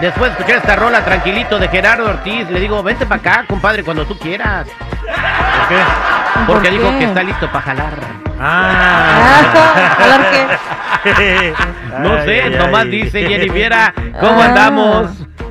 después de escuchar esta rola tranquilito de Gerardo Ortiz, le digo, vente para acá, compadre, cuando tú quieras. ¿Por qué? Porque ¿Por dijo qué? que está listo para jalar. Ah, ¿jalar qué? No sé, ay, nomás ay. dice Jennifiera, ¿cómo Ah. andamos?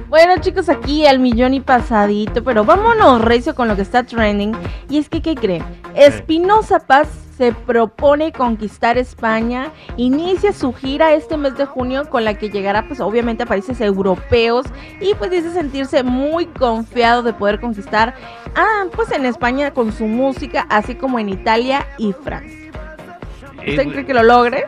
Bueno, chicos, aquí al millón y pasadito, pero vámonos recio con lo que está trending. Y es que, ¿qué creen? Espinosa Paz se propone conquistar España, inicia su gira este mes de junio con la que llegará pues obviamente a países europeos y pues dice sentirse muy confiado de poder conquistar ah, pues en España con su música, así como en Italia y Francia. ¿Usted cree que lo logre?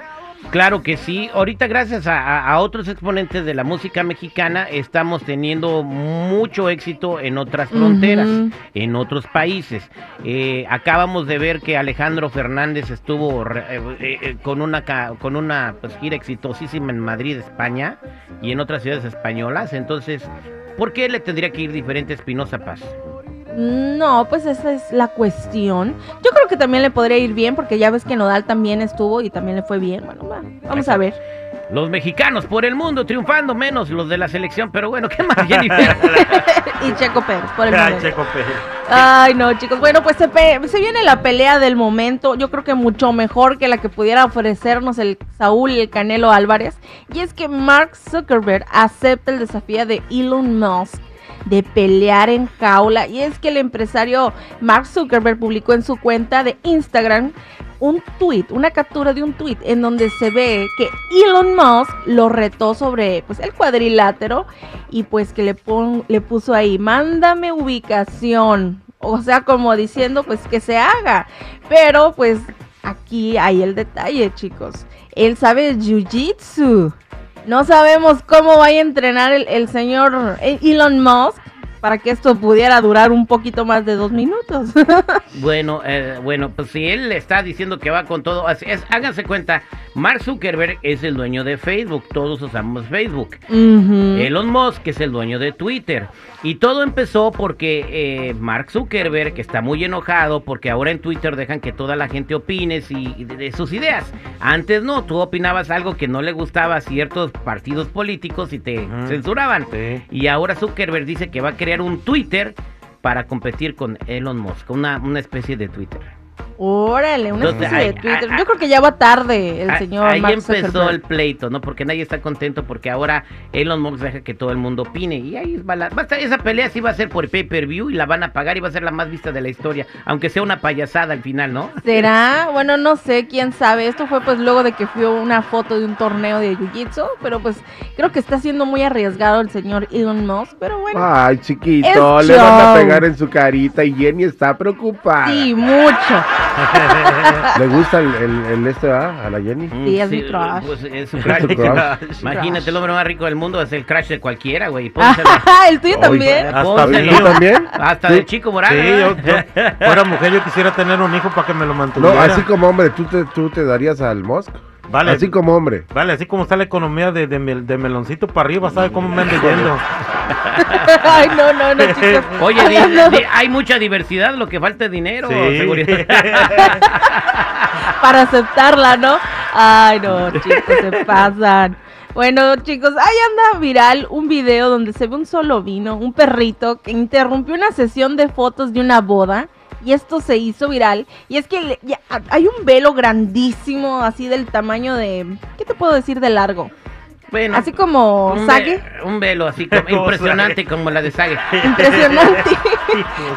Claro que sí. Ahorita gracias a, otros exponentes de la música mexicana estamos teniendo mucho éxito en otras fronteras, en otros países. Eh, acabamos de ver que Alejandro Fernández estuvo re- eh, eh, eh, con una con una pues, gira exitosísima en Madrid, España, y en otras ciudades españolas. Entonces, ¿por qué le tendría que ir diferente a Espinosa Paz? No, pues esa es la cuestión. Yo creo que también le podría ir bien porque ya ves que Nodal también estuvo y también le fue bien. Bueno, va, vamos a ver. Los mexicanos por el mundo triunfando, menos los de la selección. Pero bueno, ¿qué más, Jennifer? y Checo Pérez por el momento. Checo Pérez. Ay, no, chicos. Bueno, pues se, se viene la pelea del momento. Yo creo que mucho mejor que la que pudiera ofrecernos el Saúl y el Canelo Álvarez. Y es que Mark Zuckerberg acepta el desafío de Elon Musk de pelear en jaula. Y es que el empresario Mark Zuckerberg publicó en su cuenta de Instagram un tweet, una captura de un tweet en donde se ve que Elon Musk lo retó sobre pues el cuadrilátero y pues que le, le puso ahí, mándame ubicación. O sea, como diciendo pues que se haga. Pero pues aquí hay el detalle, chicos. Él sabe jiu-jitsu. No sabemos cómo vaya a entrenar el, el señor Elon Musk para que esto pudiera durar un poquito más de dos minutos. Bueno, eh, bueno, pues si él le está diciendo que va con todo, así es, háganse cuenta, Mark Zuckerberg es el dueño de Facebook, todos usamos Facebook. Elon Musk es el dueño de Twitter. Y todo empezó porque eh, Mark Zuckerberg, que está muy enojado porque ahora en Twitter dejan que toda la gente opine si- de, de sus ideas. Antes no, tú opinabas algo que no le gustaba a ciertos partidos políticos y te censuraban. Sí. Y ahora Zuckerberg dice que va a crear un Twitter para competir con Elon Musk, una, una especie de Twitter. Órale, una Entonces, especie de ahí- Twitter. Yo creo que ya va tarde el Ah, señor Ahí Mark empezó Zuckerberg. el pleito, ¿no? Porque nadie está contento porque ahora Elon Musk deja que todo el mundo opine. Y ahí va, la, va a estar- esa pelea sí va a ser por pay-per-view y la van a pagar y va a ser la más vista de la historia. Aunque sea una payasada al final, ¿no? ¿Será? Bueno, no sé, quién sabe. Esto fue pues luego de que fue una foto de un torneo de Jiu-Jitsu, pero pues creo que está siendo muy arriesgado el señor Elon Musk, pero bueno. Ay, chiquito, le van a pegar en su carita y Jenny está preocupada. Sí, mucho. ¿Le gusta el, el, el este ah, a la Jenny? Sí, es mi crush. pues, es su Es crush. su crush. Imagínate, el hombre más rico del mundo es el crush de cualquiera, güey. Pónselo. el tuyo también. Hasta Pónselo. ¿Tú también? Hasta del chico Morales. Sí, yo, yo fuera mujer, yo quisiera tener un hijo para que me lo No, mantuviera. así como hombre, ¿tú te, tú te darías al Musk? Vale, Así como hombre. vale, así como está la economía de, de, mel- de meloncito para arriba, ¿sabe cómo me ando yendo? Ay, no, no, no, chicos. Oye, di- Hablando di- hay mucha diversidad, lo que falta es dinero, Sí. seguridad. para aceptarla, ¿no? Ay, no, chicos, se pasan. Bueno, chicos, ahí anda viral un video donde se ve un solo vino, un perrito que interrumpió una sesión de fotos de una boda. Y esto se hizo viral. Y es que hay un velo grandísimo, así del tamaño de. ¿Qué te puedo decir de largo? Bueno, Así como un, Sage. ve- un velo así como Como impresionante como la de Sage. Impresionante.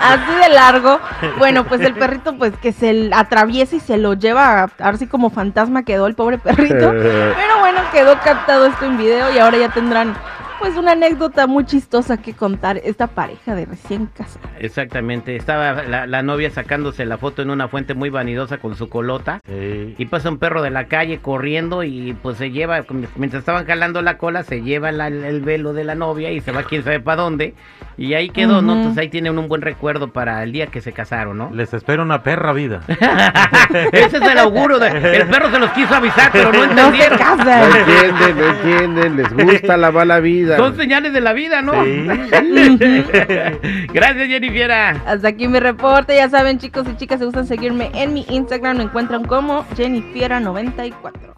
así de largo. Bueno, pues el perrito, pues que se atraviesa y se lo lleva. Ahora sí como fantasma quedó el pobre perrito. Pero bueno, quedó captado esto en video y ahora ya tendrán pues una anécdota muy chistosa que contar esta pareja de recién casados. Exactamente, estaba la, la novia sacándose la foto en una fuente muy vanidosa con su colota. Sí. Y pasa un perro de la calle corriendo y pues se lleva, mientras estaban jalando la cola, se lleva la- el velo de la novia y se va quién sabe para dónde. Y ahí quedó, ¿no? Entonces ahí tienen un buen recuerdo para el día que se casaron, ¿no? Les espero una perra vida. Ese es el auguro. De, el perro se los quiso avisar, pero no No se entendieron. No casan. entienden, no entienden, les gusta la mala vida. Son señales de la vida, ¿no? Sí. Gracias, Jennifiera. Hasta aquí mi reporte. Ya saben, chicos y chicas, si gustan seguirme en mi Instagram, me encuentran como Jennifiera94.